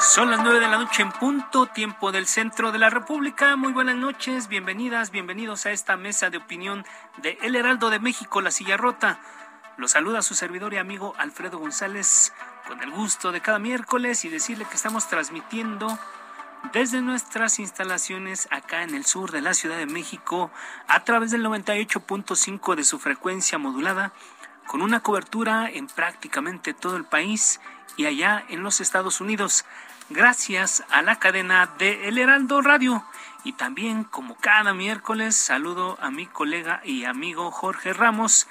Son las nueve de la noche en punto, tiempo del centro de la República. Muy buenas noches, bienvenidas, bienvenidos a esta mesa de opinión de El Heraldo de México, La Silla Rota. Los saluda su servidor y amigo Alfredo González con el gusto de cada miércoles y decirle que estamos transmitiendo desde nuestras instalaciones acá en el sur de la Ciudad de México a través del 98.5 de su frecuencia modulada con una cobertura en prácticamente todo el país y allá en los Estados Unidos gracias a la cadena de El Heraldo Radio. Y también, como cada miércoles, saludo a mi colega y amigo Jorge Ramos,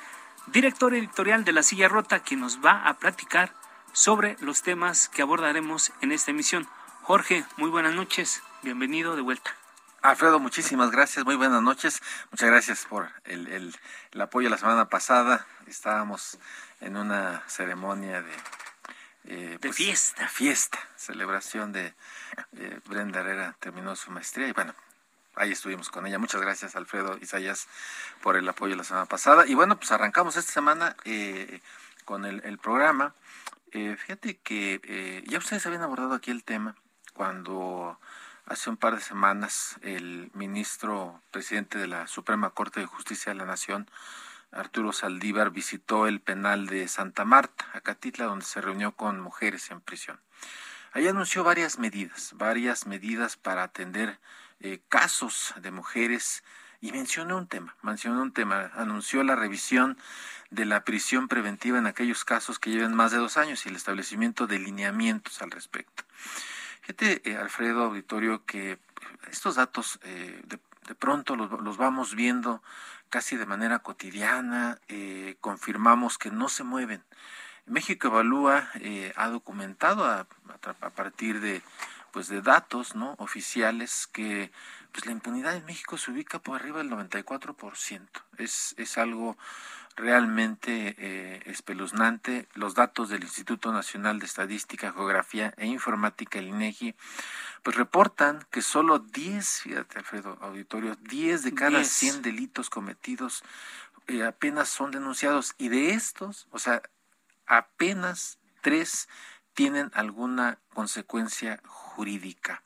director editorial de La Silla Rota, que nos va a platicar sobre los temas que abordaremos en esta emisión. Jorge, muy buenas noches, bienvenido de vuelta. Alfredo, muchísimas gracias, muy buenas noches. Muchas gracias por el, el, el apoyo la semana pasada. Estábamos en una ceremonia de eh, fiesta. Fiesta, celebración de eh, Brenda Herrera terminó su maestría y bueno, ahí estuvimos con ella. Muchas gracias Alfredo Isayas por el apoyo la semana pasada. Y bueno, pues arrancamos esta semana eh, con el, el programa. fíjate que ya ustedes habían abordado aquí el tema cuando hace un par de semanas el ministro presidente de la Suprema Corte de Justicia de la Nación, Arturo Saldívar visitó el penal de Santa Marta, Acatitla, donde se reunió con mujeres en prisión. Ahí anunció varias medidas, varias medidas para atender eh, casos de mujeres y mencionó un tema, mencionó un tema, anunció la revisión de la prisión preventiva en aquellos casos que lleven más de dos años y el establecimiento de lineamientos al respecto. Fíjate, eh, Alfredo Auditorio, que estos datos eh, de, pronto los, vamos viendo casi de manera cotidiana, eh, confirmamos que no se mueven. México Evalúa eh, ha documentado a, a, partir de pues de datos no oficiales que pues la impunidad en México se ubica por arriba del 94%. Es, es algo realmente eh, espeluznante. Los datos del Instituto Nacional de Estadística, Geografía e Informática, el INEGI, pues reportan que solo 10, fíjate Alfredo Auditorio, 10 de cada 100 delitos cometidos eh, apenas son denunciados y de estos, o sea, apenas 3 tienen alguna consecuencia jurídica.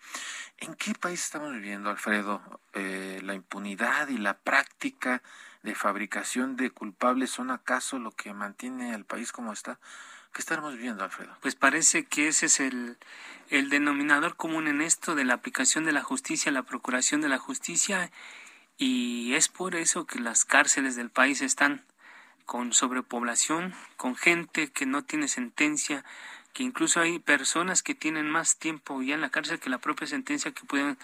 ¿En qué país estamos viviendo, Alfredo? Eh, ¿La impunidad y la práctica de fabricación de culpables son acaso lo que mantiene al país como está? ¿Qué estamos viendo, Alfredo? Pues parece que ese es el, el denominador común en esto de la aplicación de la justicia, la procuración de la justicia, y es por eso que las cárceles del país están con sobrepoblación, con gente que no tiene sentencia, que incluso hay personas que tienen más tiempo ya en la cárcel que la propia sentencia que pudieron,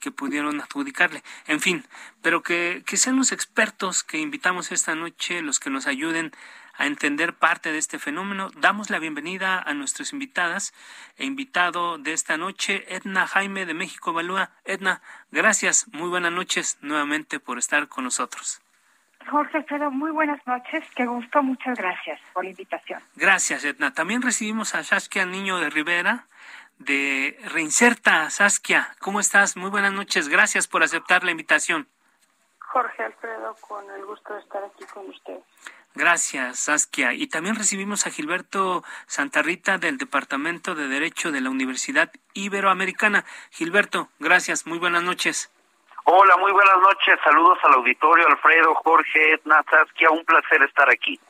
que pudieron adjudicarle. En fin, pero que, que sean los expertos que invitamos esta noche los que nos ayuden a entender parte de este fenómeno. Damos la bienvenida a nuestras invitadas e invitado de esta noche, Edna Jaime de México Evalúa. Edna, gracias, muy buenas noches nuevamente por estar con nosotros. Jorge Alfredo, muy buenas noches, qué gusto, muchas gracias por la invitación. Gracias, Edna. También recibimos a Saskia Niño de Rivera de Reinserta. Saskia, ¿cómo estás? Muy buenas noches, gracias por aceptar la invitación. Jorge Alfredo, con el gusto de estar aquí con usted. Gracias, Saskia. Y también recibimos a Gilberto Santarrita del Departamento de Derecho de la Universidad Iberoamericana. Gilberto, gracias. Muy buenas noches. Hola, muy buenas noches. Saludos al auditorio, Alfredo, Jorge, Edna, Saskia. Un placer estar aquí.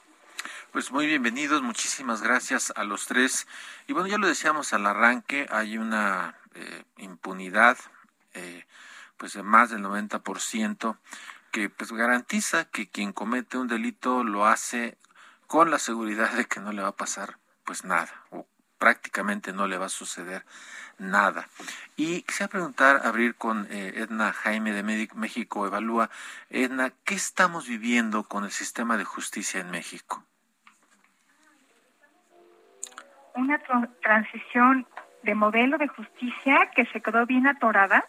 Pues muy bienvenidos, muchísimas gracias a los tres. Y bueno, ya lo decíamos al arranque, hay una eh, impunidad, eh, pues de más del 90%, que pues garantiza que quien comete un delito lo hace con la seguridad de que no le va a pasar pues nada o prácticamente no le va a suceder nada. Y quisiera preguntar, abrir con eh, Edna Jaime de México Evalúa. Edna, ¿qué estamos viviendo con el sistema de justicia en México? Una transición de modelo de justicia que se quedó bien atorada.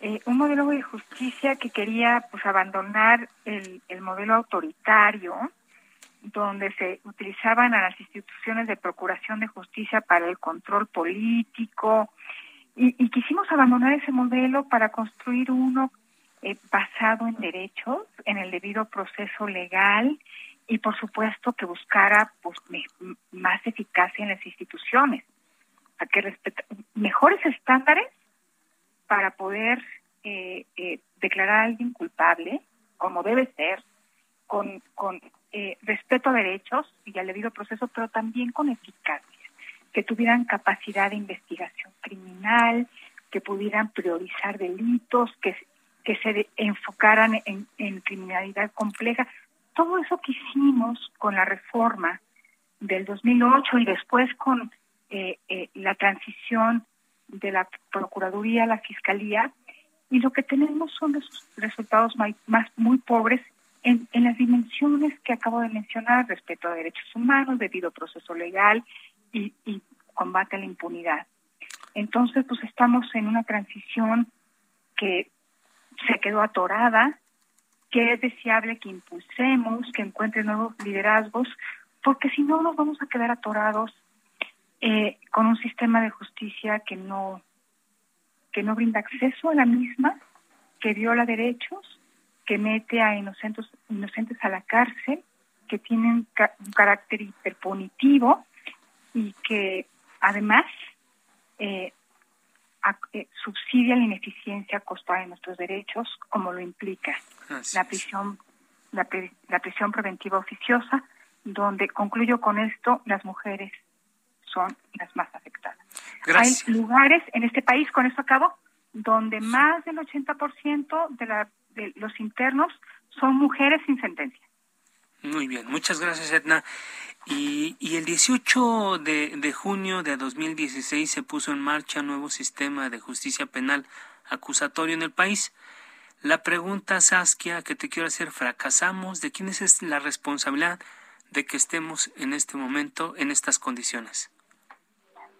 Eh, un modelo de justicia que quería pues abandonar el, el modelo autoritario, donde se utilizaban a las instituciones de procuración de justicia para el control político. Y, quisimos abandonar ese modelo para construir uno eh, basado en derechos, en el debido proceso legal y por supuesto que buscara pues, más eficacia en las instituciones, a que mejores estándares para poder eh, eh, declarar a alguien culpable, como debe ser, con, con eh, respeto a derechos y al debido proceso, pero también con eficacia, que tuvieran capacidad de investigación criminal, que pudieran priorizar delitos, que, que se enfocaran en, en criminalidad compleja. Todo eso que hicimos con la reforma del 2008 y después con eh, eh, la transición de la Procuraduría a la Fiscalía, y lo que tenemos son resultados más muy pobres en, las dimensiones que acabo de mencionar, respeto a derechos humanos, debido proceso legal y, combate a la impunidad. Entonces, pues estamos en una transición que se quedó atorada, que es deseable que impulsemos, que encuentre nuevos liderazgos, porque si no nos vamos a quedar atorados eh, con un sistema de justicia que no que no brinda acceso a la misma, que viola derechos que mete a inocentes, inocentes a la cárcel, que tienen un carácter hiperpunitivo y que además eh, eh, subsidia la ineficiencia costada de nuestros derechos, como lo implica la prisión, la, prisión preventiva oficiosa, donde concluyo con esto, las mujeres son las más afectadas. Hay lugares en este país, con esto acabo, donde más del 80% de la de los internos son mujeres sin sentencia. Muy bien, muchas gracias Edna. Y, y el 18 de, de junio de 2016 se puso en marcha un nuevo sistema de justicia penal acusatorio en el país. La pregunta, Saskia, que te quiero hacer, ¿fracasamos? ¿De quién es la responsabilidad de que estemos en este momento en estas condiciones?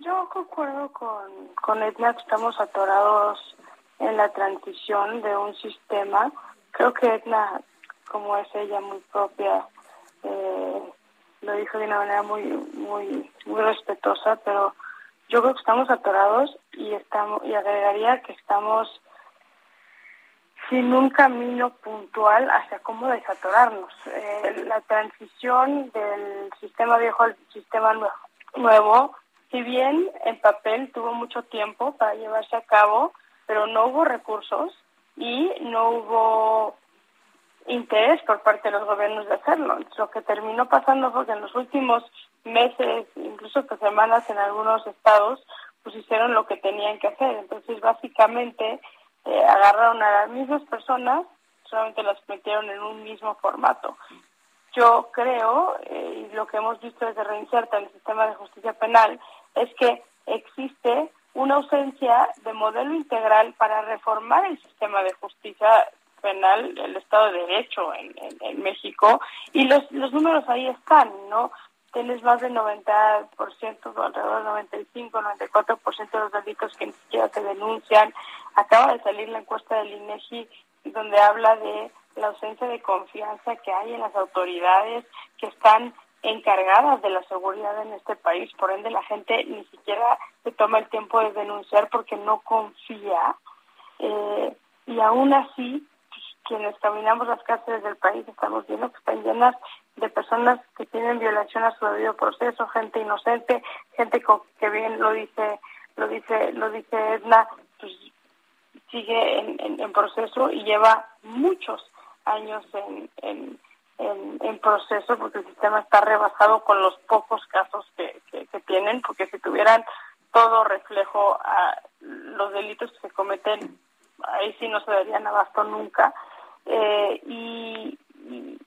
Yo concuerdo con, con Edna que estamos atorados en la transición de un sistema. Creo que Edna, como es ella muy propia, eh, lo dijo de una manera muy, muy, muy respetuosa, pero yo creo que estamos atorados y estamos y agregaría que estamos sin un camino puntual hacia cómo desatorarnos. Eh, la transición del sistema viejo al sistema nuevo, si bien en papel tuvo mucho tiempo para llevarse a cabo, pero no hubo recursos y no hubo interés por parte de los gobiernos de hacerlo. Lo que terminó pasando fue que en los últimos meses, incluso hasta semanas en algunos estados, pues hicieron lo que tenían que hacer. Entonces, básicamente, eh, agarraron a las mismas personas, solamente las metieron en un mismo formato. Yo creo, eh, y lo que hemos visto desde Reinserta en el sistema de justicia penal, es que existe una ausencia de modelo integral para reformar el sistema de justicia penal, el Estado de Derecho en, en, México, y los, los números ahí están, ¿no? Tienes más del 90%, alrededor del 95, 94% de los delitos que ni siquiera se denuncian. Acaba de salir la encuesta del INEGI donde habla de la ausencia de confianza que hay en las autoridades que están encargadas de la seguridad en este país. Por ende, la gente ni siquiera se toma el tiempo de denunciar porque no confía. Eh, y aún así, pues, quienes caminamos las cárceles del país estamos viendo que están llenas de personas que tienen violación a su debido proceso, gente inocente, gente que bien lo dice, lo dice, lo dice Edna, pues sigue en, en proceso y lleva muchos años en, en en, proceso porque el sistema está rebasado con los pocos casos que, que, tienen, porque si tuvieran todo reflejo a los delitos que se cometen, ahí sí no se darían abasto nunca. Eh, y, y,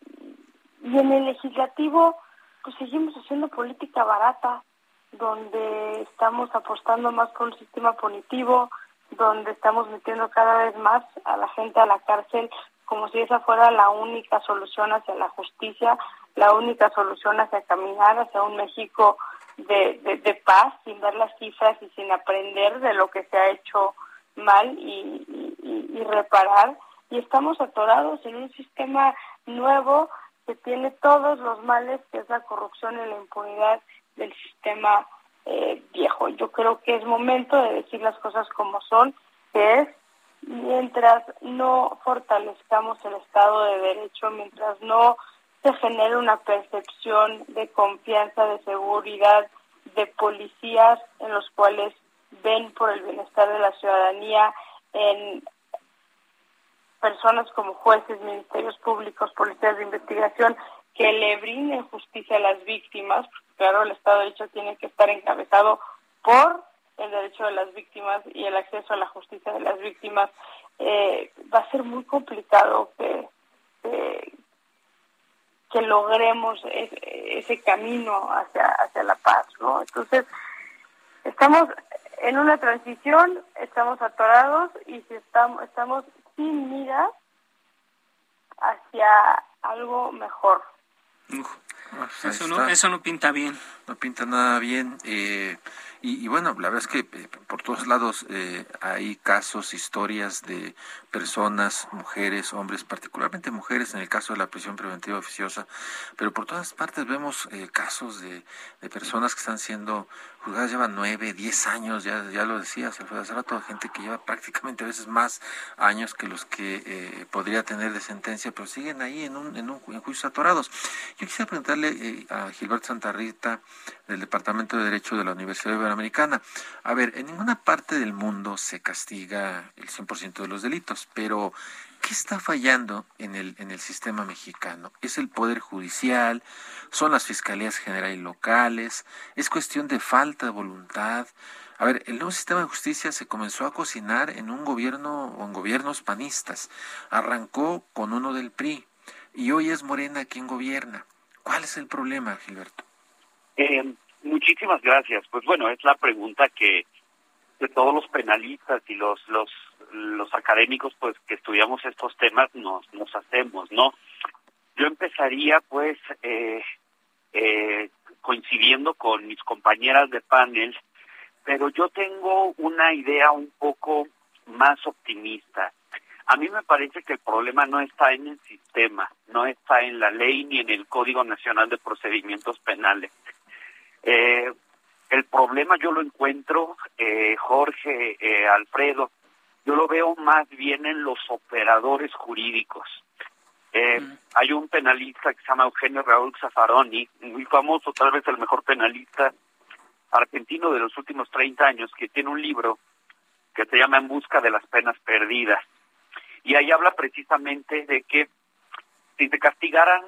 en el legislativo, pues seguimos haciendo política barata, donde estamos apostando más por un sistema punitivo, donde estamos metiendo cada vez más a la gente a la cárcel como si esa fuera la única solución hacia la justicia, la única solución hacia caminar hacia un México de, de, paz, sin ver las cifras y sin aprender de lo que se ha hecho mal y, y, reparar. Y estamos atorados en un sistema nuevo que tiene todos los males, que es la corrupción y la impunidad del sistema eh, viejo. Yo creo que es momento de decir las cosas como son, que es mientras no fortalezcamos el Estado de Derecho, mientras no se genere una percepción de confianza, de seguridad, de policías en los cuales ven por el bienestar de la ciudadanía, en personas como jueces, ministerios públicos, policías de investigación, que le brinden justicia a las víctimas, porque claro, el Estado de Derecho tiene que estar encabezado por el derecho de las víctimas y el acceso a la justicia de las víctimas, eh, va a ser muy complicado que, que, logremos ese, camino hacia, hacia la paz, ¿no? Entonces, estamos en una transición, estamos atorados y si estamos, estamos sin miras hacia algo mejor. Eso, no, eso no pinta bien. No pinta nada bien. Eh, y, bueno, la verdad es que eh, por todos lados eh, hay casos, historias de personas, mujeres, hombres, particularmente mujeres en el caso de la prisión preventiva oficiosa, pero por todas partes vemos eh, casos de, de, personas que están siendo juzgadas, llevan nueve, diez años, ya, ya lo decías, Alfredo, hace rato, gente que lleva prácticamente a veces más años que los que podría tener de sentencia, pero siguen ahí en un, en un en juicios atorados. Yo quisiera preguntarle a Gilberto Santarrita, del Departamento de Derecho de la Universidad de Americana. A ver, en ninguna parte del mundo se castiga el 100% de los delitos, pero ¿qué está fallando en el, en el sistema mexicano? ¿Es el Poder Judicial? ¿Son las Fiscalías Generales y Locales? ¿Es cuestión de falta de voluntad? A ver, el nuevo sistema de justicia se comenzó a cocinar en un gobierno o en gobiernos panistas. Arrancó con uno del PRI y hoy es Morena quien gobierna. ¿Cuál es el problema, Gilberto? Eh, Muchísimas gracias. Pues bueno, es la pregunta que de todos los penalistas y los los los académicos pues que estudiamos estos temas nos nos hacemos, ¿no? Yo empezaría pues eh, eh, coincidiendo con mis compañeras de panel, pero yo tengo una idea un poco más optimista. A mí me parece que el problema no está en el sistema, no está en la ley ni en el Código Nacional de Procedimientos Penales. Eh, el problema yo lo encuentro, eh, Jorge, eh, Alfredo, yo lo veo más bien en los operadores jurídicos. Eh, mm. Hay un penalista que se llama Eugenio Raúl Zaffaroni, muy famoso, tal vez el mejor penalista argentino de los últimos 30 años, que tiene un libro que se llama En busca de las penas perdidas. Y ahí habla precisamente de que si se castigaran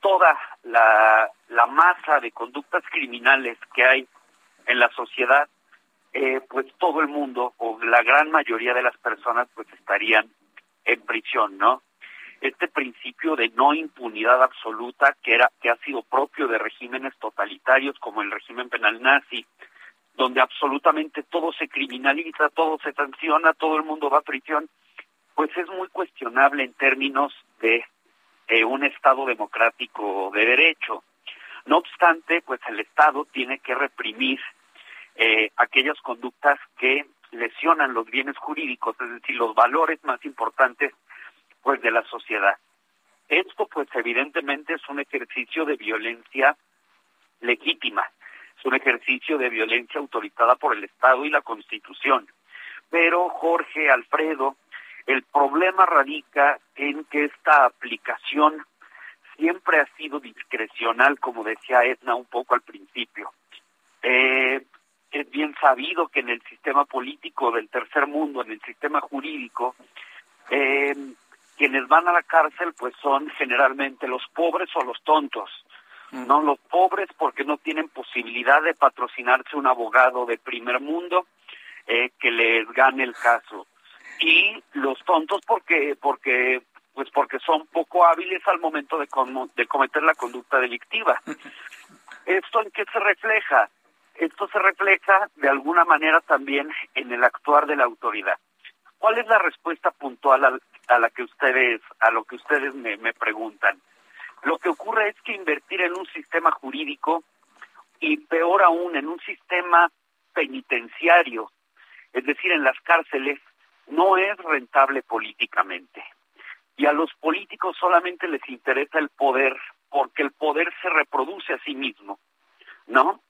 toda la, la masa de conductas criminales que hay en la sociedad, eh, pues todo el mundo o la gran mayoría de las personas pues estarían en prisión, ¿no? Este principio de no impunidad absoluta que era que ha sido propio de regímenes totalitarios como el régimen penal nazi, donde absolutamente todo se criminaliza, todo se sanciona, todo el mundo va a prisión, pues es muy cuestionable en términos de un Estado democrático de derecho. No obstante, pues el Estado tiene que reprimir eh, aquellas conductas que lesionan los bienes jurídicos, es decir, los valores más importantes pues de la sociedad. Esto pues evidentemente es un ejercicio de violencia legítima, es un ejercicio de violencia autorizada por el Estado y la Constitución. Pero Jorge Alfredo, el problema radica en que esta aplicación siempre ha sido discrecional, como decía Edna un poco al principio. Eh, es bien sabido que en el sistema político del tercer mundo, en el sistema jurídico, eh, quienes van a la cárcel pues son generalmente los pobres o los tontos. Mm. No los pobres porque no tienen posibilidad de patrocinarse un abogado de primer mundo eh, que les gane el caso y los tontos porque porque Pues porque son poco hábiles al momento de, de cometer la conducta delictiva. ¿Esto en qué se refleja? Esto se refleja de alguna manera también en el actuar de la autoridad. ¿Cuál es la respuesta puntual a, la que ustedes, a lo que ustedes me, me preguntan? Lo que ocurre es que invertir en un sistema jurídico y peor aún en un sistema penitenciario, es decir, en las cárceles, no es rentable políticamente. Y a los políticos solamente les interesa el poder, porque el poder se reproduce a sí mismo, ¿no?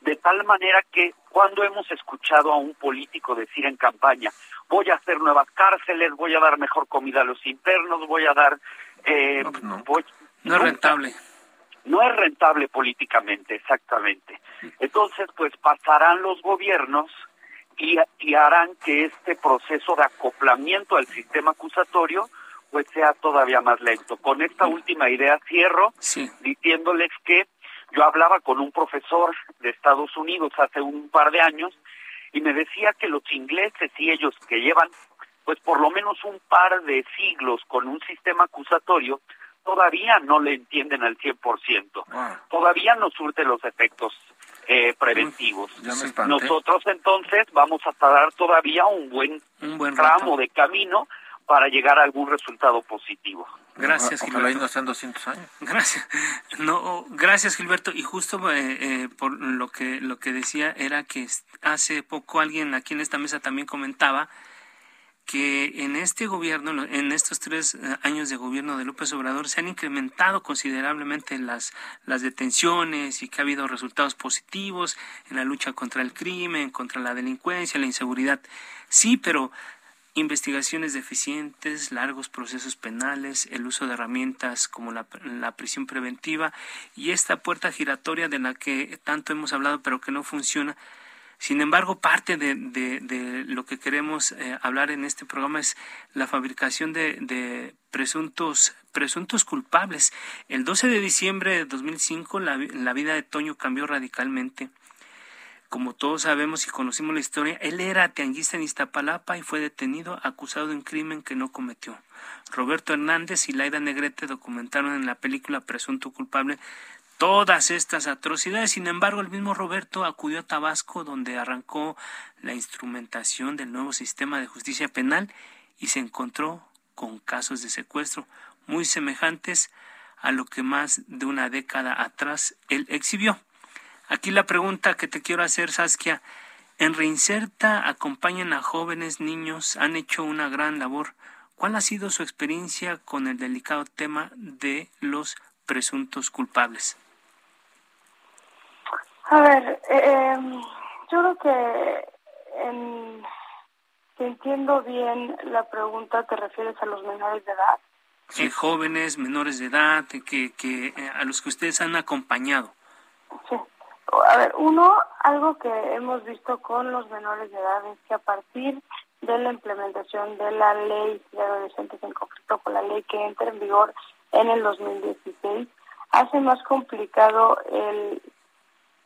De tal manera que cuando hemos escuchado a un político decir en campaña, voy a hacer nuevas cárceles, voy a dar mejor comida a los internos, voy a dar... Eh, no, pues no. es rentable. No es rentable políticamente, exactamente. Entonces, pues pasarán los gobiernos y, y harán que este proceso de acoplamiento al sistema acusatorio pues sea todavía más lento. Con esta última idea cierro diciéndoles que yo hablaba con un profesor de Estados Unidos hace un par de años y me decía que los ingleses y ellos que llevan pues por lo menos un par de siglos con un sistema acusatorio todavía no le entienden al 100%. Todavía no surte los efectos eh, preventivos. Nosotros entonces vamos a tardar todavía un buen, un buen tramo de camino para llegar a algún resultado positivo. Gracias, Gilberto. sean 200 años. Gracias. No, gracias, Gilberto. Y justo eh, eh, por lo que lo que decía era que hace poco alguien aquí en esta mesa también comentaba que en este gobierno, en estos tres eh, años de gobierno de López Obrador, se han incrementado considerablemente las, las detenciones y que ha habido resultados positivos en la lucha contra el crimen, contra la delincuencia, la inseguridad. Sí, pero investigaciones deficientes, largos procesos penales, el uso de herramientas como la, prisión preventiva y esta puerta giratoria de la que tanto hemos hablado pero que no funciona. Sin embargo, parte de, de, lo que queremos eh, hablar en este programa es la fabricación de, de, presuntos, presuntos culpables. El 12 de diciembre de 2005 la, la vida de Toño cambió radicalmente como todos sabemos y conocimos la historia, él era tianguista en Iztapalapa y fue detenido acusado de un crimen que no cometió. Roberto Hernández y Laida Negrete documentaron en la película Presunto culpable todas estas atrocidades. Sin embargo, el mismo Roberto acudió a Tabasco donde arrancó la instrumentación del nuevo sistema de justicia penal y se encontró con casos de secuestro muy semejantes a lo que más de una década atrás él exhibió. Aquí la pregunta que te quiero hacer, Saskia, en Reinserta acompañan a jóvenes, niños, han hecho una gran labor. ¿Cuál ha sido su experiencia con el delicado tema de los presuntos culpables? A ver, eh, yo creo que si entiendo bien la pregunta, te refieres a los menores de edad. Sí, jóvenes, menores de edad, que, que eh, a los que ustedes han acompañado. Sí a ver, uno, algo que hemos visto con los menores de edad es que a partir de la implementación de la ley de adolescentes en conflicto con la ley que entra en vigor en el 2016, hace más complicado el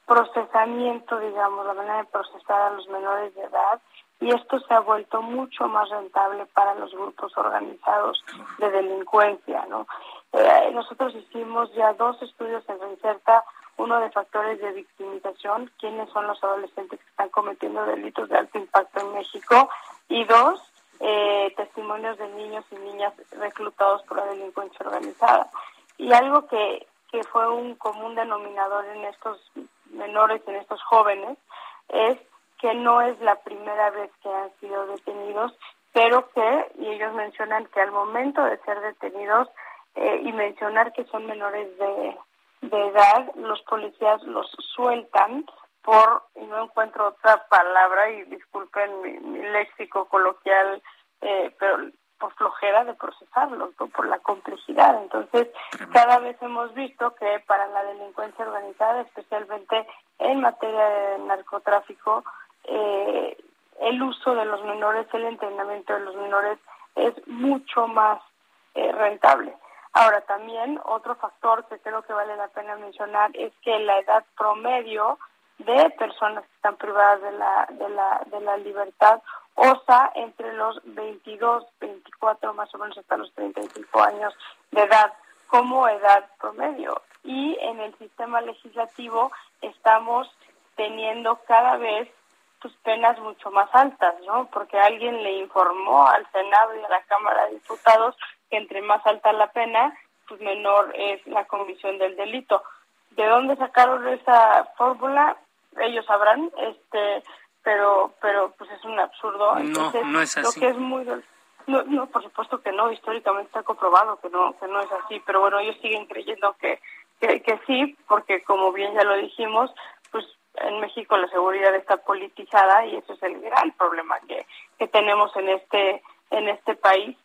procesamiento, digamos, la manera de procesar a los menores de edad y esto se ha vuelto mucho más rentable para los grupos organizados de delincuencia, ¿no? Eh, nosotros hicimos ya dos estudios en Reinserta uno de factores de victimización, quiénes son los adolescentes que están cometiendo delitos de alto impacto en México, y dos, eh, testimonios de niños y niñas reclutados por la delincuencia organizada. Y algo que, que fue un común denominador en estos menores, en estos jóvenes, es que no es la primera vez que han sido detenidos, pero que, y ellos mencionan que al momento de ser detenidos eh, y mencionar que son menores de de edad, los policías los sueltan por, y no encuentro otra palabra, y disculpen mi, léxico coloquial, eh, pero por flojera de procesarlos, por la complejidad. Entonces, cada vez hemos visto que para la delincuencia organizada, especialmente en materia de narcotráfico, eh, el uso de los menores, el entrenamiento de los menores es mucho más eh, rentable. Ahora, también otro factor que creo que vale la pena mencionar es que la edad promedio de personas que están privadas de la, de la, de la libertad osa entre los 22, 24, más o menos hasta los 35 años de edad como edad promedio. Y en el sistema legislativo estamos teniendo cada vez pues, penas mucho más altas, ¿no? Porque alguien le informó al Senado y a la Cámara de Diputados que entre más alta la pena, pues menor es la comisión del delito. ¿De dónde sacaron esa fórmula? Ellos sabrán, este, pero, pero pues es un absurdo. Entonces, no, no es así. Lo que es muy no, no, por supuesto que no, históricamente está comprobado que no, que no es así, pero bueno, ellos siguen creyendo que, que, que sí, porque como bien ya lo dijimos, pues en México la seguridad está politizada y eso es el gran problema que, que tenemos en este, en este país.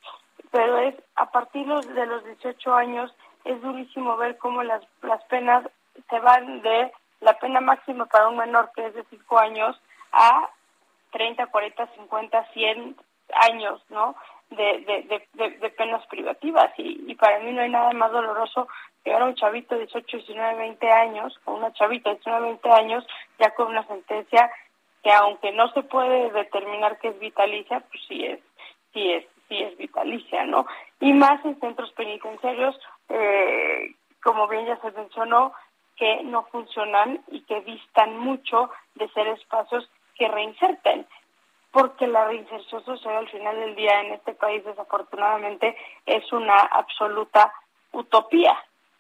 Pero es a partir de los 18 años es durísimo ver cómo las, las penas se van de la pena máxima para un menor que es de 5 años a 30, 40, 50, 100 años, ¿no? De, de, de, penas privativas. Y, y, para mí no hay nada más doloroso que ahora un chavito de 18, 19, 20 años, o una chavita de 19, 20 años, ya con una sentencia que aunque no se puede determinar que es vitalicia, pues sí es, sí es, sí es vitalicia, ¿no? Y más en centros penitenciarios, eh, como bien ya se mencionó, que no funcionan y que distan mucho de ser espacios que reinserten porque la reinserción social al final del día en este país desafortunadamente es una absoluta utopía.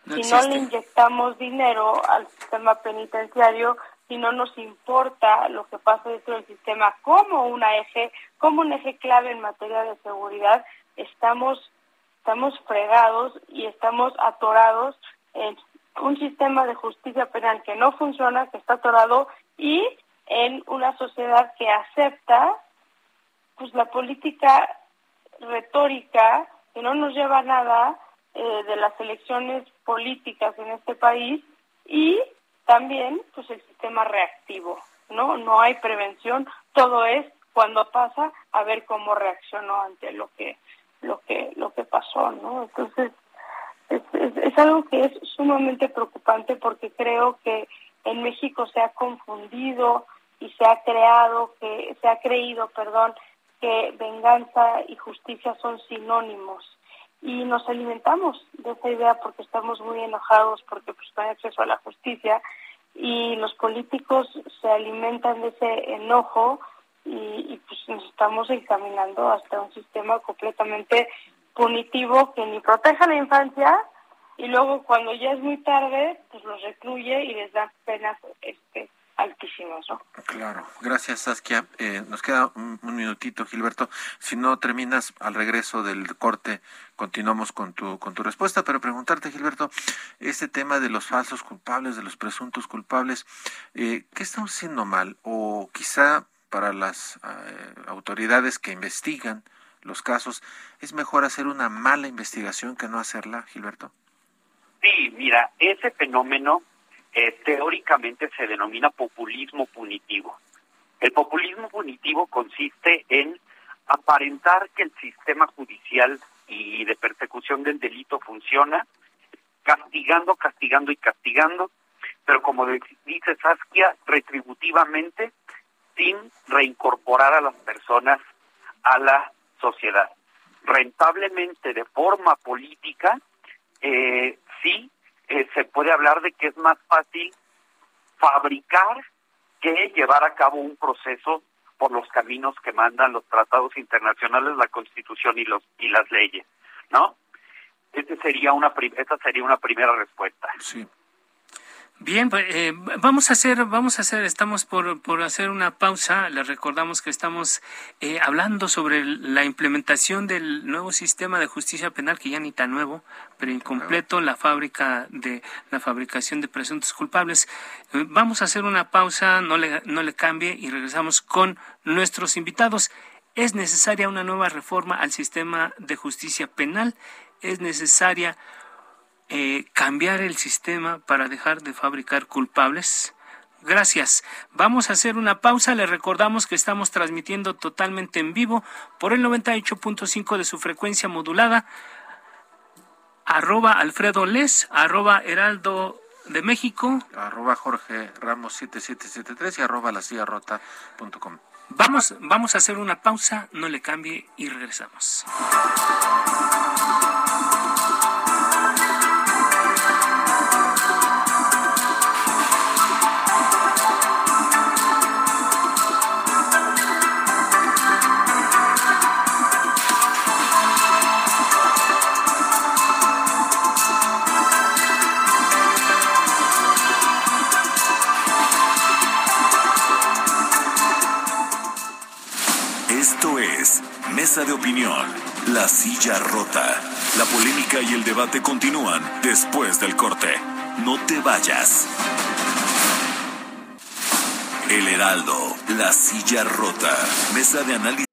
si no le inyectamos dinero al sistema penitenciario, si no nos importa lo que pasa dentro del sistema como una eje, como un eje clave en materia de seguridad, estamos estamos fregados y estamos atorados en un sistema de justicia penal que no funciona, que está atorado y en una sociedad que acepta pues la política retórica que no nos lleva a nada eh, de las elecciones políticas en este país y también pues el sistema reactivo no no hay prevención. Todo es cuando pasa a ver cómo reaccionó ante lo que lo que lo que pasó no entonces es, es algo que es sumamente preocupante porque creo que en México se ha confundido y se ha creado que se ha creído perdón que venganza y justicia son sinónimos. Y nos alimentamos de esa idea porque estamos muy enojados porque pues no hay acceso a la justicia y los políticos se alimentan de ese enojo y, y pues nos estamos encaminando hasta un sistema completamente punitivo que ni protege a la infancia y luego cuando ya es muy tarde pues los recluye y les da penas este altísimos. ¿no? Claro, gracias Saskia. Eh, nos queda un, minutito, Gilberto. Si no terminas al regreso del corte, continuamos con tu, con tu respuesta, pero preguntarte, Gilberto, este tema de los falsos culpables, de los presuntos culpables, eh, ¿qué estamos haciendo mal? O quizá para las eh, autoridades que investigan los casos, ¿es mejor hacer una mala investigación que no hacerla, Gilberto? Sí, mira, ese fenómeno eh, teóricamente se denomina populismo punitivo. El populismo punitivo consiste en aparentar que el sistema judicial y de persecución del delito funciona, castigando, castigando y castigando, pero como dice Saskia, retributivamente, sin reincorporar a las personas a la sociedad. Rentablemente, de forma política, eh, sí eh, se puede hablar de que es más fácil fabricar que llevar a cabo un proceso por los caminos que mandan los tratados internacionales, la Constitución y los y las leyes, ¿no? Este sería una esta sería una primera respuesta. Sí. Bien, pues, eh, vamos a hacer, vamos a hacer, estamos por, por hacer una pausa. Les recordamos que estamos eh, hablando sobre la implementación del nuevo sistema de justicia penal, que ya ni tan nuevo, pero incompleto, la fábrica de la fabricación de presuntos culpables. Eh, vamos a hacer una pausa, no le, no le cambie y regresamos con nuestros invitados. Es necesaria una nueva reforma al sistema de justicia penal. Es necesaria eh, cambiar el sistema para dejar de fabricar culpables? Gracias. Vamos a hacer una pausa. Le recordamos que estamos transmitiendo totalmente en vivo por el 98.5 de su frecuencia modulada. Arroba Alfredo Les, arroba Heraldo de México. Arroba Jorge Ramos 7773 y arroba la Vamos, vamos a hacer una pausa, no le cambie y regresamos. De opinión, La Silla Rota. La polémica y el debate continúan después del corte. No te vayas. El Heraldo, La Silla Rota. Mesa de análisis.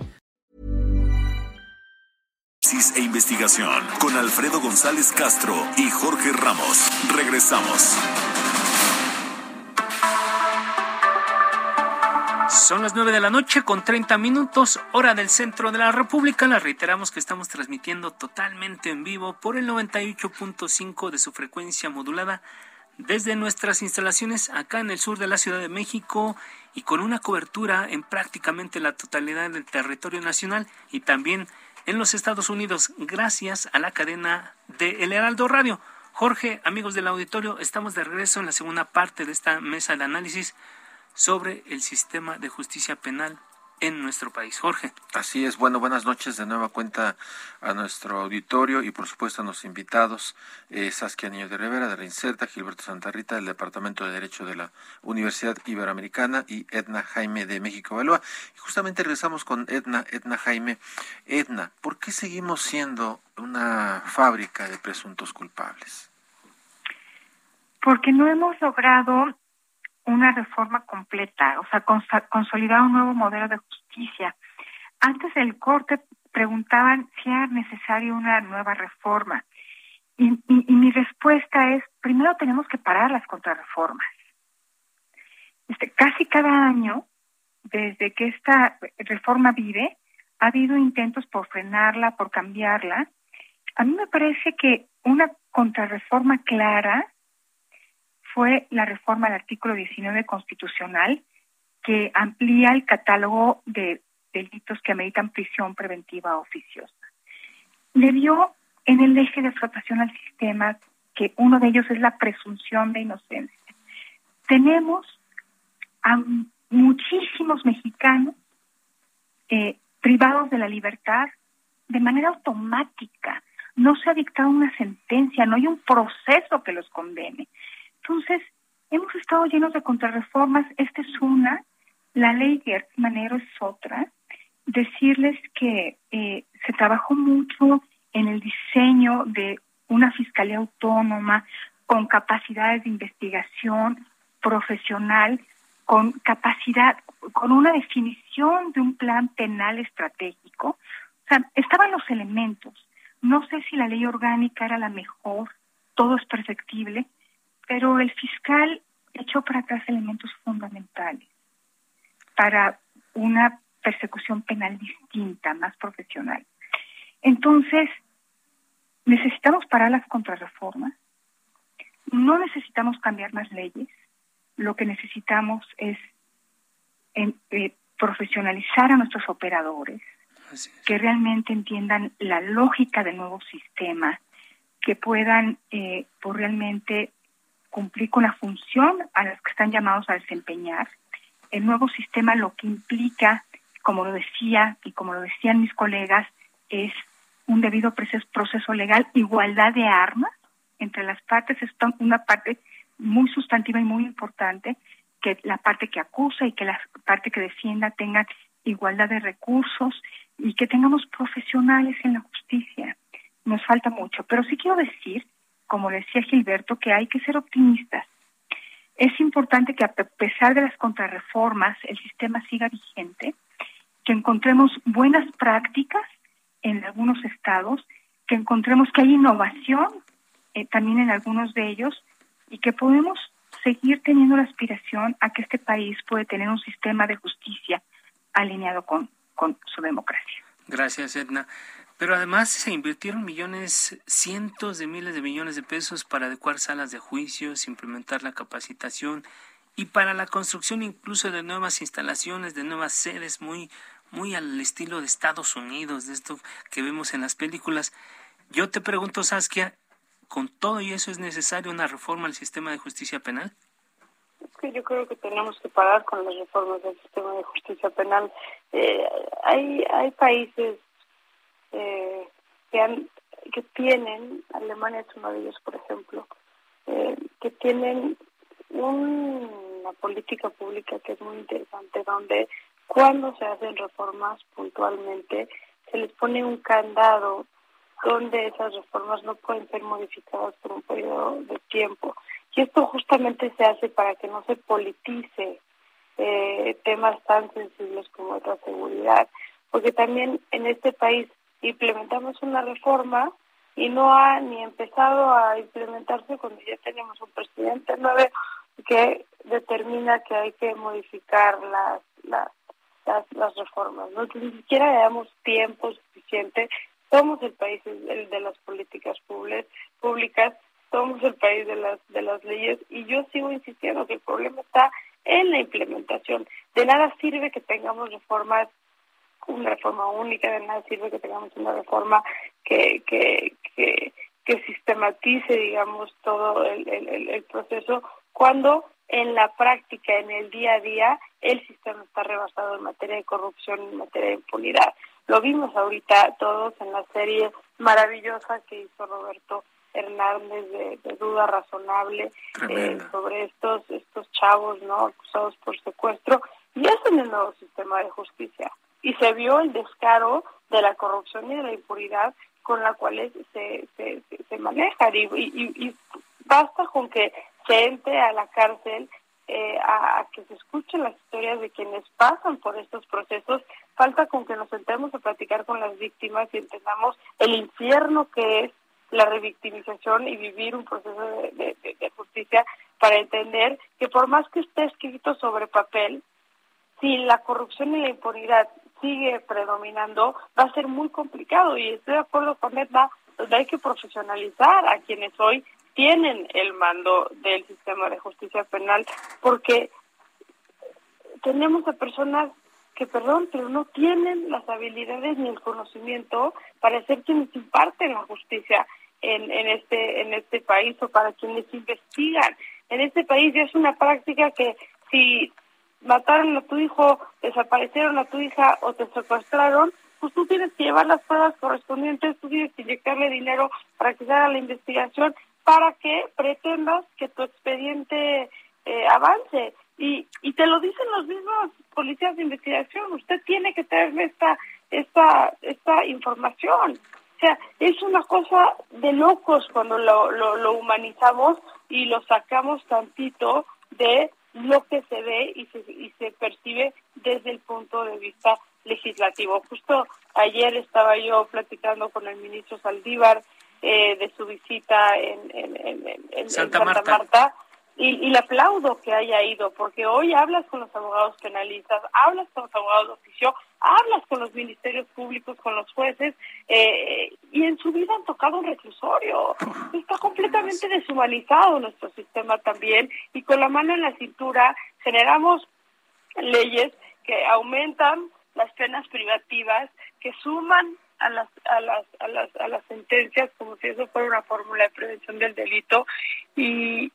E investigación con Alfredo González Castro y Jorge Ramos. Regresamos. Son las 9 de la noche con 30 minutos, hora del centro de la República. La reiteramos que estamos transmitiendo totalmente en vivo por el 98.5 de su frecuencia modulada desde nuestras instalaciones acá en el sur de la Ciudad de México y con una cobertura en prácticamente la totalidad del territorio nacional y también en los Estados Unidos gracias a la cadena de El Heraldo Radio. Jorge, amigos del auditorio, estamos de regreso en la segunda parte de esta mesa de análisis sobre el sistema de justicia penal en nuestro país. Jorge. Así es. Bueno, buenas noches de nueva cuenta a nuestro auditorio y por supuesto a los invitados. Eh, Saskia Niño de Rivera de Reinserta, Gilberto Santa Rita del Departamento de Derecho de la Universidad Iberoamericana y Edna Jaime de México Evalúa. Y justamente regresamos con Edna, Edna Jaime. Edna, ¿por qué seguimos siendo una fábrica de presuntos culpables? Porque no hemos logrado una reforma completa, o sea, consolidar un nuevo modelo de justicia. Antes del corte preguntaban si era necesaria una nueva reforma. Y, mi respuesta es, primero tenemos que parar las contrarreformas. Este, casi cada año, desde que esta reforma vive, ha habido intentos por frenarla, por cambiarla. A mí me parece que una contrarreforma clara fue la reforma del artículo 19 constitucional que amplía el catálogo de delitos que ameritan prisión preventiva oficiosa. Le dio en el eje de flotación al sistema que uno de ellos es la presunción de inocencia. Tenemos a muchísimos mexicanos eh, privados de la libertad de manera automática. No se ha dictado una sentencia, no hay un proceso que los condene. Entonces, hemos estado llenos de contrarreformas. Esta es una, la ley Gertz Manero es otra. Decirles que eh, se trabajó mucho en el diseño de una fiscalía autónoma con capacidades de investigación profesional, con capacidad, con una definición de un plan penal estratégico. O sea, estaban los elementos. No sé si la ley orgánica era la mejor, todo es perfectible, pero el fiscal echó para atrás elementos fundamentales para una persecución penal distinta, más profesional. Entonces, necesitamos parar las contrarreformas, no necesitamos cambiar más leyes, lo que necesitamos es eh, profesionalizar a nuestros operadores, que realmente entiendan la lógica del nuevo sistema, que puedan eh, por realmente cumplir con la función a las que están llamados a desempeñar. El nuevo sistema lo que implica, como lo decía y como lo decían mis colegas, es un debido proceso legal, igualdad de armas entre las partes, es una parte muy sustantiva y muy importante, que la parte que acusa y que la parte que defienda tengan igualdad de recursos y que tengamos profesionales en la justicia. Nos falta mucho, pero sí quiero decir como decía Gilberto, que hay que ser optimistas. es importante que a pesar de las contrarreformas el sistema siga vigente, que encontremos buenas prácticas en algunos estados, que encontremos que hay innovación eh, también en algunos de ellos y que podemos seguir teniendo la aspiración a que este país puede tener un sistema de justicia alineado con, con su democracia. Gracias, Edna. Pero además se invirtieron millones, cientos de miles de millones de pesos para adecuar salas de juicios, implementar la capacitación y para la construcción incluso de nuevas instalaciones, de nuevas sedes muy, muy al estilo de Estados Unidos, de esto que vemos en las películas. Yo te pregunto, Saskia, ¿con todo y eso es necesaria una reforma al sistema de justicia penal? que yo creo que tenemos que parar con las reformas del sistema de justicia penal. Eh, hay, hay países eh, que, han, que tienen, Alemania es uno de ellos, por ejemplo, eh, que tienen una política pública que es muy interesante, donde cuando se hacen reformas puntualmente, se les pone un candado donde esas reformas no pueden ser modificadas por un periodo de tiempo. Y esto justamente se hace para que no se politice eh, temas tan sensibles como la seguridad, porque también en este país implementamos una reforma y no ha ni empezado a implementarse cuando ya tenemos un presidente nuevo que determina que hay que modificar las las, las, reformas. ¿no? ni siquiera le damos tiempo suficiente. Somos el país de las políticas públicas, somos el país de las de las leyes y yo sigo insistiendo que el problema está en la implementación. De nada sirve que tengamos reformas una reforma única, de nada sirve que tengamos una reforma que, que, que, que sistematice, digamos, todo el, el, el proceso, cuando en la práctica, en el día a día, el sistema está rebasado en materia de corrupción, en materia de impunidad. Lo vimos ahorita todos en la serie maravillosa que hizo Roberto Hernández de, de duda razonable eh, sobre estos estos chavos no acusados por secuestro y es en el nuevo sistema de justicia y se vio el descaro de la corrupción y de la impunidad con la cual se, se, se maneja. Y, y, basta con que se entre a la cárcel eh, a, que se escuchen las historias de quienes pasan por estos procesos, falta con que nos sentemos a platicar con las víctimas y entendamos el infierno que es la revictimización y vivir un proceso de, de justicia para entender que por más que esté escrito sobre papel, si la corrupción y la impunidad sigue predominando, va a ser muy complicado y estoy de acuerdo con Edna, donde hay que profesionalizar a quienes hoy tienen el mando del sistema de justicia penal, porque tenemos a personas que, perdón, pero no tienen las habilidades ni el conocimiento para ser quienes imparten la justicia en, en este en este país o para quienes investigan. En este país ya es una práctica que si mataron a tu hijo, desaparecieron a tu hija o te secuestraron, pues tú tienes que llevar las pruebas correspondientes, tú tienes que inyectarle dinero para que se haga la investigación, para que pretendas que tu expediente eh, avance. Y, y te lo dicen los mismos policías de investigación, usted tiene que tener esta, esta, esta información. O sea, es una cosa de locos cuando lo, lo, lo humanizamos y lo sacamos tantito de lo que se ve y se, y se percibe desde el punto de vista legislativo. Justo ayer estaba yo platicando con el ministro Saldívar eh, de su visita en, en, Santa, Marta y, y, le aplaudo que haya ido, porque hoy hablas con los abogados penalistas, hablas con los abogados de oficio, hablas con los ministerios públicos, con los jueces, eh, y en su vida han tocado un reclusorio. Está completamente deshumanizado nuestro sistema también, y con la mano en la cintura generamos leyes que aumentan las penas privativas, que suman a las, a las, a las, a las sentencias como si eso fuera una fórmula de prevención del delito, y,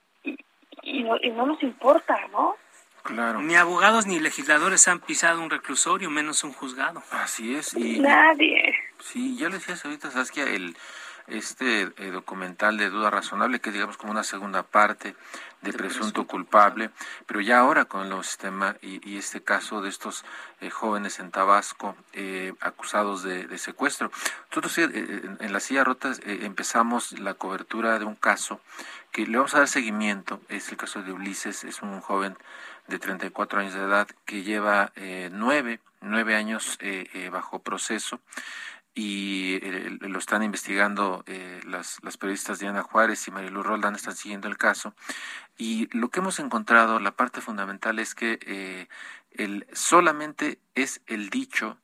y, no, y no nos importa, ¿no? Claro. Ni abogados ni legisladores han pisado un reclusorio, menos un juzgado. Así es. Y, Nadie. Sí, ya le decías ahorita, Saskia, el, este eh, documental de duda razonable, que digamos como una segunda parte de, presunto, culpable, pero ya ahora con el sistema y, este caso de estos eh, jóvenes en Tabasco eh, acusados de, secuestro. Nosotros en, en la silla rota empezamos la cobertura de un caso le vamos a dar seguimiento es el caso de Ulises, es un joven de 34 años de edad que lleva eh, nueve, nueve años eh, eh, bajo proceso y lo están investigando las, las, periodistas Diana Juárez y Marilu Roldán están siguiendo el caso y lo que hemos encontrado, la parte fundamental es que el, solamente es el dicho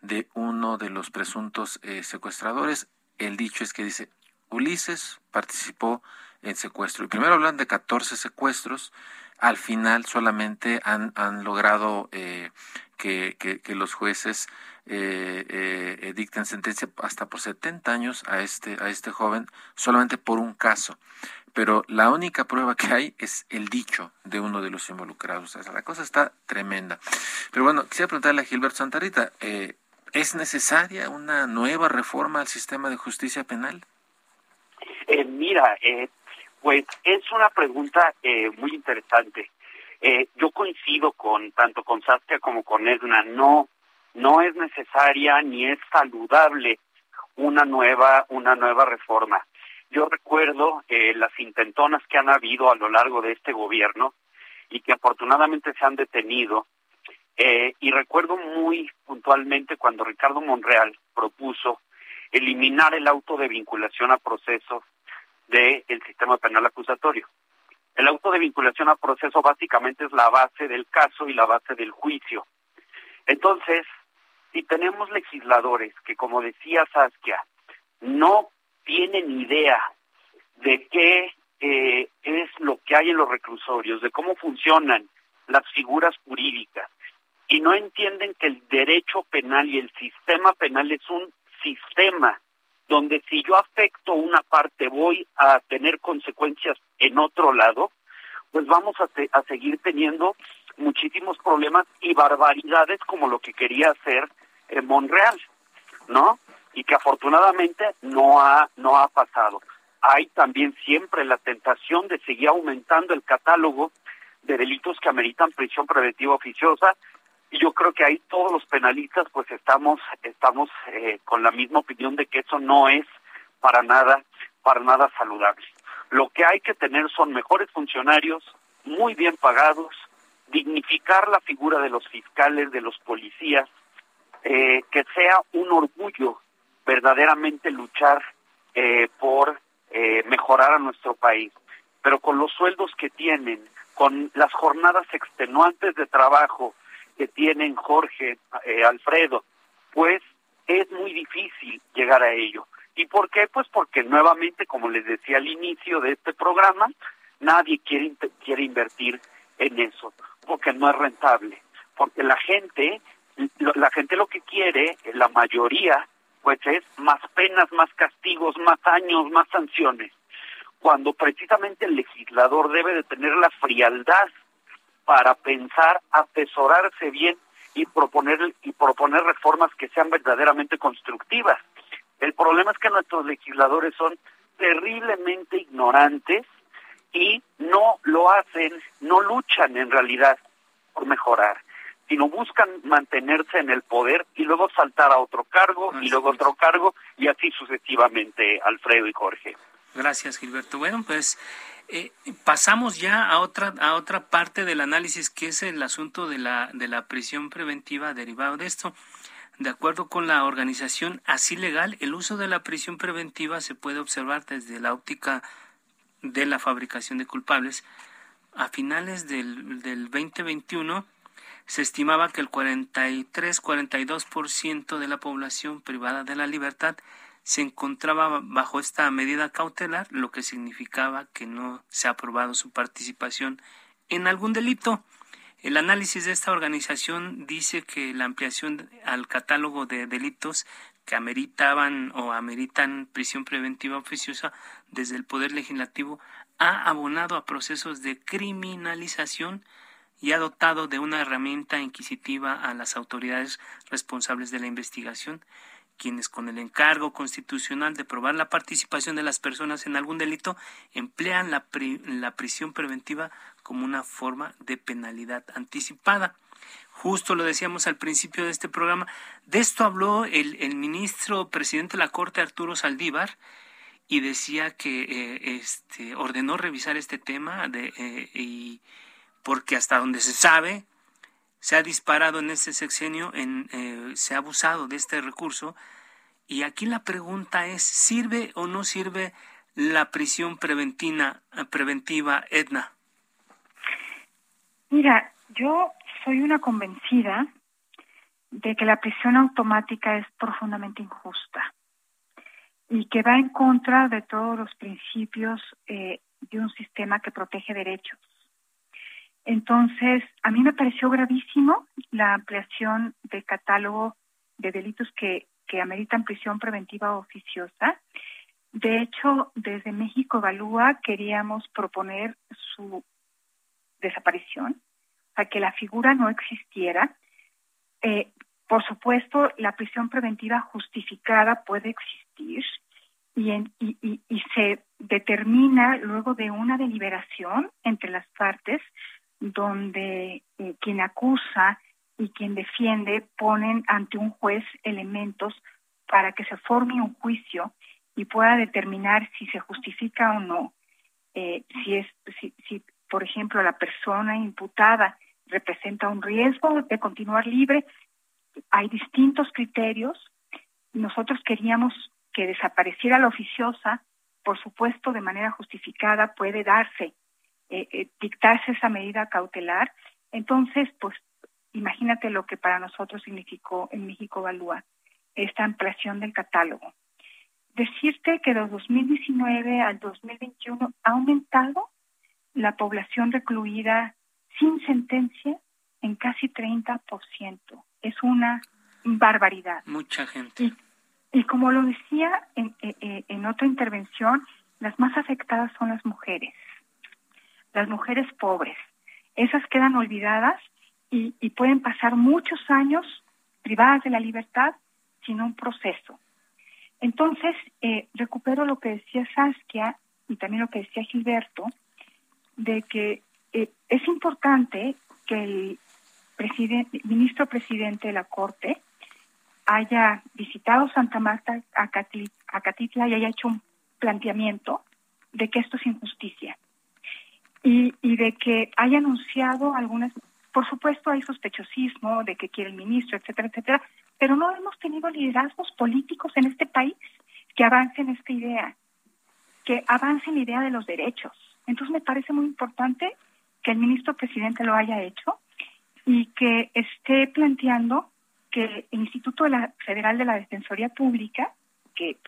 de uno de los presuntos secuestradores, el dicho es que dice Ulises participó en secuestro. Y primero hablan de 14 secuestros, al final solamente han, han logrado eh, que, que, los jueces eh, eh, dicten sentencia hasta por 70 años a este, a este joven, solamente por un caso. Pero la única prueba que hay es el dicho de uno de los involucrados. O sea, la cosa está tremenda. Pero bueno, quisiera preguntarle a Gilberto Santarita, ¿es necesaria una nueva reforma al sistema de justicia penal? mira, eh, pues es una pregunta eh, muy interesante. Eh, yo coincido con tanto con Saskia como con Edna. No, no es necesaria ni es saludable una nueva, una nueva reforma. Yo recuerdo eh, las intentonas que han habido a lo largo de este gobierno y que afortunadamente se han detenido. Eh, y recuerdo muy puntualmente cuando Ricardo Monreal propuso eliminar el auto de vinculación a proceso del sistema penal acusatorio. El auto de vinculación a proceso básicamente es la base del caso y la base del juicio. Entonces, si tenemos legisladores que, como decía Saskia, no tienen idea de qué eh, es lo que hay en los reclusorios, de cómo funcionan las figuras jurídicas, y no entienden que el derecho penal y el sistema penal es un sistema donde si yo afecto una parte voy a tener consecuencias en otro lado, pues vamos a, seguir teniendo muchísimos problemas y barbaridades como lo que quería hacer en Monreal, ¿no? Y que afortunadamente no ha no ha pasado. Hay también siempre la tentación de seguir aumentando el catálogo de delitos que ameritan prisión preventiva oficiosa y yo creo que ahí todos los penalistas pues estamos estamos eh, con la misma opinión de que eso no es para nada para nada saludable. Lo que hay que tener son mejores funcionarios muy bien pagados dignificar la figura de los fiscales de los policías eh, que sea un orgullo verdaderamente luchar eh, por mejorar a nuestro país. Pero con los sueldos que tienen con las jornadas extenuantes de trabajo que tienen Jorge, eh, Alfredo, pues es muy difícil llegar a ello. ¿Y por qué? Pues porque nuevamente, como les decía al inicio de este programa, nadie quiere, quiere invertir en eso, porque no es rentable, porque la gente, la gente lo que quiere, la mayoría, pues es más penas, más castigos, más años, más sanciones, cuando precisamente el legislador debe de tener la frialdad para pensar, atesorarse bien y proponer y proponer reformas que sean verdaderamente constructivas. El problema es que nuestros legisladores son terriblemente ignorantes y no lo hacen, no luchan en realidad por mejorar, sino buscan mantenerse en el poder y luego saltar a otro cargo y luego otro cargo y así sucesivamente, Alfredo y Jorge. Gracias, Gilberto. Bueno, pues eh, pasamos ya a otra, a otra parte del análisis que es el asunto de la, de la prisión preventiva derivado de esto. De acuerdo con la organización Así Legal, el uso de la prisión preventiva se puede observar desde la óptica de la fabricación de culpables. A finales del, del 2021 se estimaba que el 43-42% de la población privada de la libertad se encontraba bajo esta medida cautelar, lo que significaba que no se ha aprobado su participación en algún delito. El análisis de esta organización dice que la ampliación al catálogo de delitos que ameritaban o ameritan prisión preventiva oficiosa desde el Poder Legislativo ha abonado a procesos de criminalización y ha dotado de una herramienta inquisitiva a las autoridades responsables de la investigación quienes con el encargo constitucional de probar la participación de las personas en algún delito emplean la, prisión preventiva como una forma de penalidad anticipada. Justo lo decíamos al principio de este programa. De esto habló el, el ministro presidente de la Corte, Arturo Saldívar, y decía que eh, este, ordenó revisar este tema de, eh, y porque hasta donde se sabe se ha disparado en este sexenio, en, eh, se ha abusado de este recurso y aquí la pregunta es, ¿sirve o no sirve la prisión preventiva, preventiva Edna? Mira, yo soy una convencida de que la prisión automática es profundamente injusta y que va en contra de todos los principios eh, de un sistema que protege derechos. Entonces, a mí me pareció gravísimo la ampliación del catálogo de delitos que, que ameritan prisión preventiva oficiosa. De hecho, desde México Evalúa queríamos proponer su desaparición, para que la figura no existiera. Eh, por supuesto, la prisión preventiva justificada puede existir y, se determina luego de una deliberación entre las partes donde eh, quien acusa y quien defiende ponen ante un juez elementos para que se forme un juicio y pueda determinar si se justifica o no, eh, si es, si, si, por ejemplo, la persona imputada representa un riesgo de continuar libre. Hay distintos criterios. Nosotros queríamos que desapareciera la oficiosa, por supuesto, de manera justificada puede darse, eh, eh, dictarse esa medida cautelar. Entonces, pues, imagínate lo que para nosotros significó en México Valúa esta ampliación del catálogo. Decirte que de 2019 al 2021 ha aumentado la población recluida sin sentencia en casi 30%. Es una barbaridad. Mucha gente. Y, como lo decía en, eh, eh, en, otra intervención, las más afectadas son las mujeres, las mujeres pobres. Esas quedan olvidadas y, y pueden pasar muchos años privadas de la libertad sin un proceso. Entonces, eh, recupero lo que decía Saskia y también lo que decía Gilberto, de que eh, es importante que el ministro presidente de la Corte haya visitado Santa Marta, Acatitla y haya hecho un planteamiento de que esto es injusticia y, y de que haya anunciado algunas, por supuesto hay sospechosismo de que quiere el ministro, etcétera, etcétera, pero no hemos tenido liderazgos políticos en este país que avancen esta idea, que avancen la idea de los derechos. Entonces me parece muy importante que el ministro presidente lo haya hecho y que esté planteando que el Instituto Federal de la Defensoría Pública, que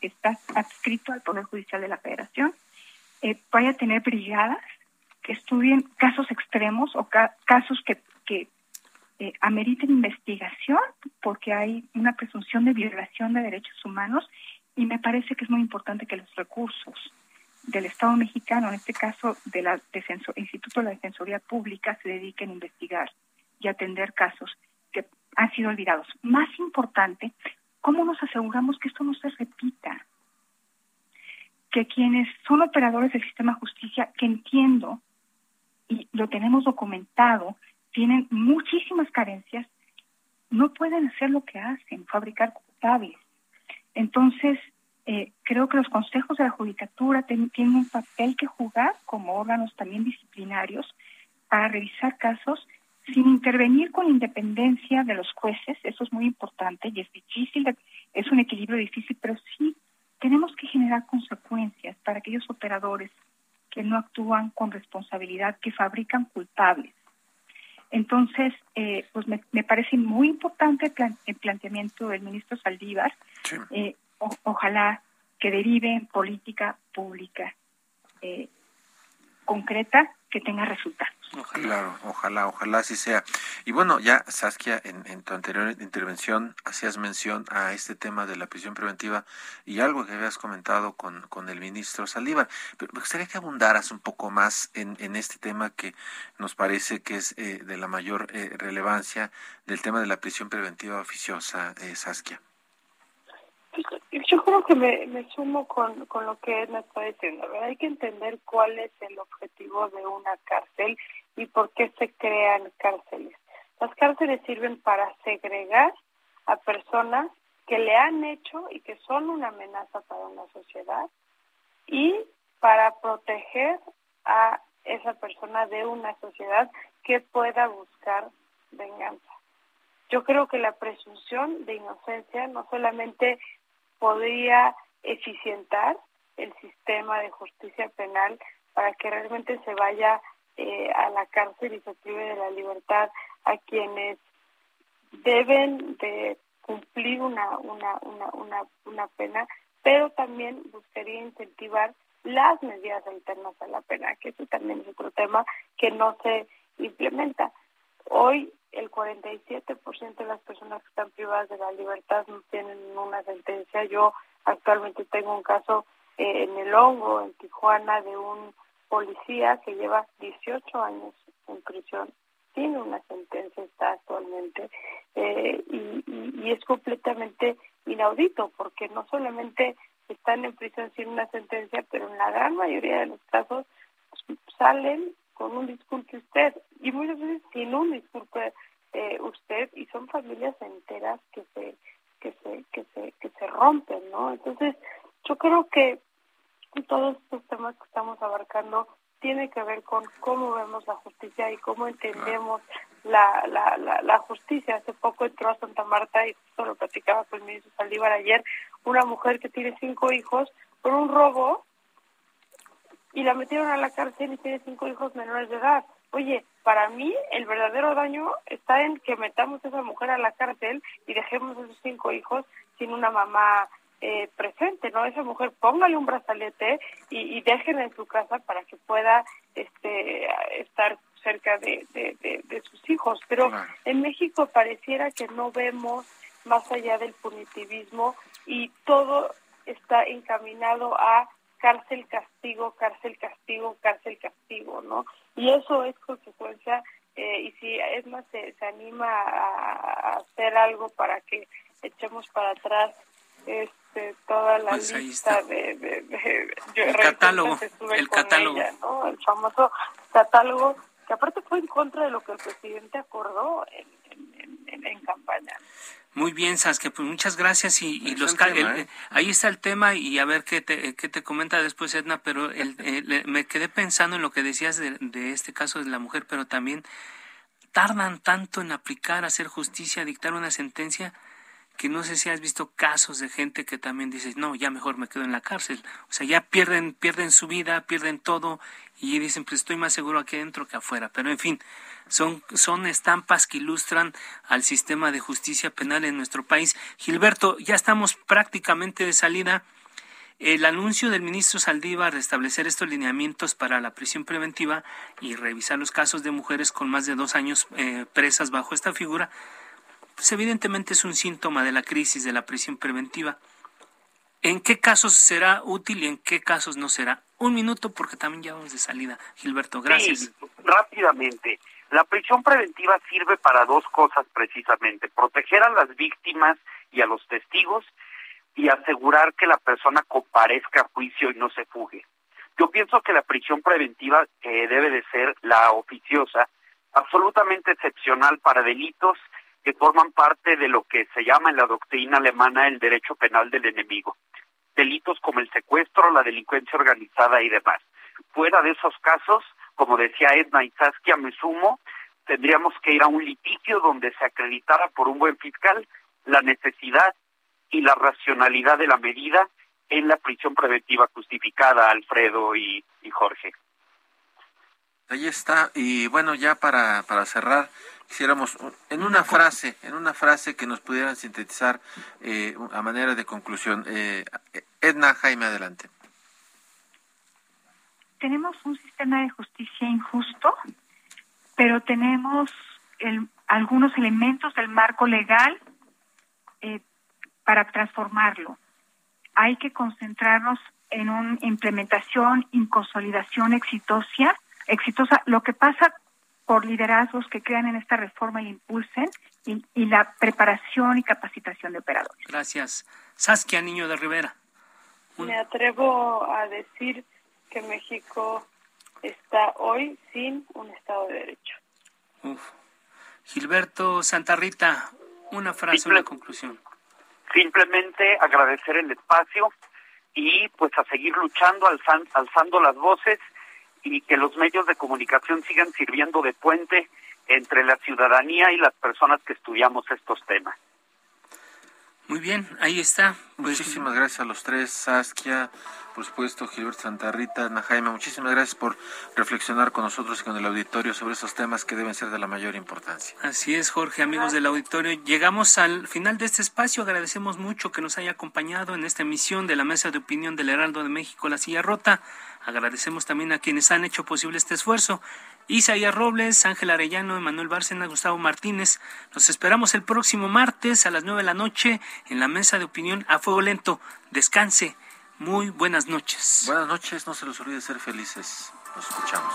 está adscrito al Poder Judicial de la Federación, eh, vaya a tener brigadas que estudien casos extremos o casos que, eh, ameriten investigación porque hay una presunción de violación de derechos humanos y me parece que es muy importante que los recursos del Estado mexicano, en este caso del Instituto de la Defensoría Pública, se dediquen a investigar y atender casos que han sido olvidados. Más importante, ¿cómo nos aseguramos que esto no se repita? Que quienes son operadores del sistema justicia, que entiendo y lo tenemos documentado, tienen muchísimas carencias, no pueden hacer lo que hacen, fabricar culpables. Entonces, eh, creo que los consejos de la judicatura tienen un papel que jugar como órganos también disciplinarios para revisar casos sin intervenir con independencia de los jueces, eso es muy importante y es difícil, es un equilibrio difícil, pero sí tenemos que generar consecuencias para aquellos operadores que no actúan con responsabilidad, que fabrican culpables. Entonces, eh, pues me, parece muy importante el, planteamiento del ministro Saldívar. Eh, ojalá que derive en política pública eh, concreta que tenga resultados. Claro, ojalá, ojalá así sea. Y bueno, ya Saskia, en, tu anterior intervención hacías mención a este tema de la prisión preventiva y algo que habías comentado con, con el ministro Saldívar. Pero me gustaría que abundaras un poco más en, en este tema que nos parece que es eh, de la mayor eh, relevancia del tema de la prisión preventiva oficiosa, eh, Saskia. Yo creo que me, me sumo con, con lo que Edna está diciendo. Hay que entender cuál es el objetivo de una cárcel y por qué se crean cárceles. Las cárceles sirven para segregar a personas que le han hecho y que son una amenaza para una sociedad y para proteger a esa persona de una sociedad que pueda buscar venganza. Yo creo que la presunción de inocencia no solamente podría eficientar el sistema de justicia penal para que realmente se vaya eh, a la cárcel y se prive de la libertad a quienes deben de cumplir una, una, una, una, una pena, pero también buscaría incentivar las medidas alternas a la pena, que eso también es otro tema que no se implementa. Hoy el 47% de las personas que están privadas de la libertad no tienen una sentencia. Yo actualmente tengo un caso eh, en el hongo, en Tijuana, de un policía que lleva 18 años en prisión sin una sentencia, está actualmente, eh, y, y es completamente inaudito porque no solamente están en prisión sin una sentencia, pero en la gran mayoría de los casos salen con un disculpe usted y muchas veces sin un disculpe eh, usted y son familias enteras que se que se que se que se rompen, ¿no? Entonces yo creo que todos estos temas que estamos abarcando tiene que ver con cómo vemos la justicia y cómo entendemos la, la, la, la, justicia. Hace poco entró a Santa Marta y justo lo platicaba con el ministro Saldívar ayer, una mujer que tiene cinco hijos por un robo y la metieron a la cárcel y tiene cinco hijos menores de edad. Oye, para mí el verdadero daño está en que metamos a esa mujer a la cárcel y dejemos a esos cinco hijos sin una mamá eh, presente, ¿no? Esa mujer póngale un brazalete y, y déjenla en su casa para que pueda este, estar cerca de, de, sus hijos. Pero en México pareciera que no vemos más allá del punitivismo y todo está encaminado a cárcel, castigo, cárcel, castigo, cárcel, castigo, ¿no? Y eso es consecuencia, eh, y si es más se, se anima a, hacer algo para que echemos para atrás este, toda la pues lista de, de, el catálogo, el catálogo, ¿no? el famoso catálogo que aparte fue en contra de lo que el presidente acordó en, en, en, campaña. Muy bien, Saskia, pues muchas gracias y, y los ¿eh? ahí está el tema y a ver qué te, qué te comenta después Edna, pero el, me quedé pensando en lo que decías de, de, este caso de la mujer, pero también tardan tanto en aplicar, hacer justicia, dictar una sentencia que no sé si has visto casos de gente que también dice, no, ya mejor me quedo en la cárcel. O sea, ya pierden, pierden su vida, pierden todo y dicen, pues estoy más seguro aquí adentro que afuera. Pero en fin, son, son estampas que ilustran al sistema de justicia penal en nuestro país. Gilberto, ya estamos prácticamente de salida. El anuncio del ministro Saldívar de establecer estos lineamientos para la prisión preventiva y revisar los casos de mujeres con más de dos años eh, presas bajo esta figura pues evidentemente es un síntoma de la crisis de la prisión preventiva. ¿En qué casos será útil y en qué casos no será? Un minuto porque también ya vamos de salida. Gilberto, gracias. rápidamente. La prisión preventiva sirve para dos cosas precisamente, proteger a las víctimas y a los testigos y asegurar que la persona comparezca a juicio y no se fugue. Yo pienso que la prisión preventiva eh, debe de ser la oficiosa, absolutamente excepcional para delitos que forman parte de lo que se llama en la doctrina alemana el derecho penal del enemigo. Delitos como el secuestro, la delincuencia organizada y demás. Fuera de esos casos, como decía Edna y Saskia, me sumo, tendríamos que ir a un litigio donde se acreditara por un buen fiscal la necesidad y la racionalidad de la medida en la prisión preventiva justificada, Alfredo y, y Jorge. Ahí está. Y bueno, ya para, para cerrar, quisiéramos en una frase, en una frase que nos pudieran sintetizar eh, a manera de conclusión. Eh, Edna Jaime, adelante. Tenemos un sistema de justicia injusto, pero tenemos algunos elementos del marco legal eh, para transformarlo. Hay que concentrarnos en una implementación y consolidación exitosa, exitosa. Lo que pasa por liderazgos que crean en esta reforma y impulsen y, la preparación y capacitación de operadores. Gracias. Saskia Niño de Rivera. Me atrevo a decir que México está hoy sin un Estado de Derecho. Uf. Gilberto Santa Rita, una frase, una conclusión. simplemente agradecer el espacio y pues a seguir luchando, alzando las voces y que los medios de comunicación sigan sirviendo de puente entre la ciudadanía y las personas que estudiamos estos temas. Muy bien, ahí está. Pues, Muchísimas gracias a los tres, Saskia, por supuesto, Gilberto Santa Rita, Ana Jaime, muchísimas gracias por reflexionar con nosotros y con el auditorio sobre esos temas que deben ser de la mayor importancia. Así es, Jorge, amigos del auditorio. Llegamos al final de este espacio. Agradecemos mucho que nos haya acompañado en esta emisión de la Mesa de Opinión del Heraldo de México, La Silla Rota. Agradecemos también a quienes han hecho posible este esfuerzo. Isaías Robles, Ángel Arellano, Emanuel Bárcena, Gustavo Martínez. Nos esperamos el próximo martes a las nueve de la noche en la Mesa de Opinión a Fuego Lento. Descanse. Muy buenas noches. Buenas noches, no se los olvide ser felices. Nos escuchamos.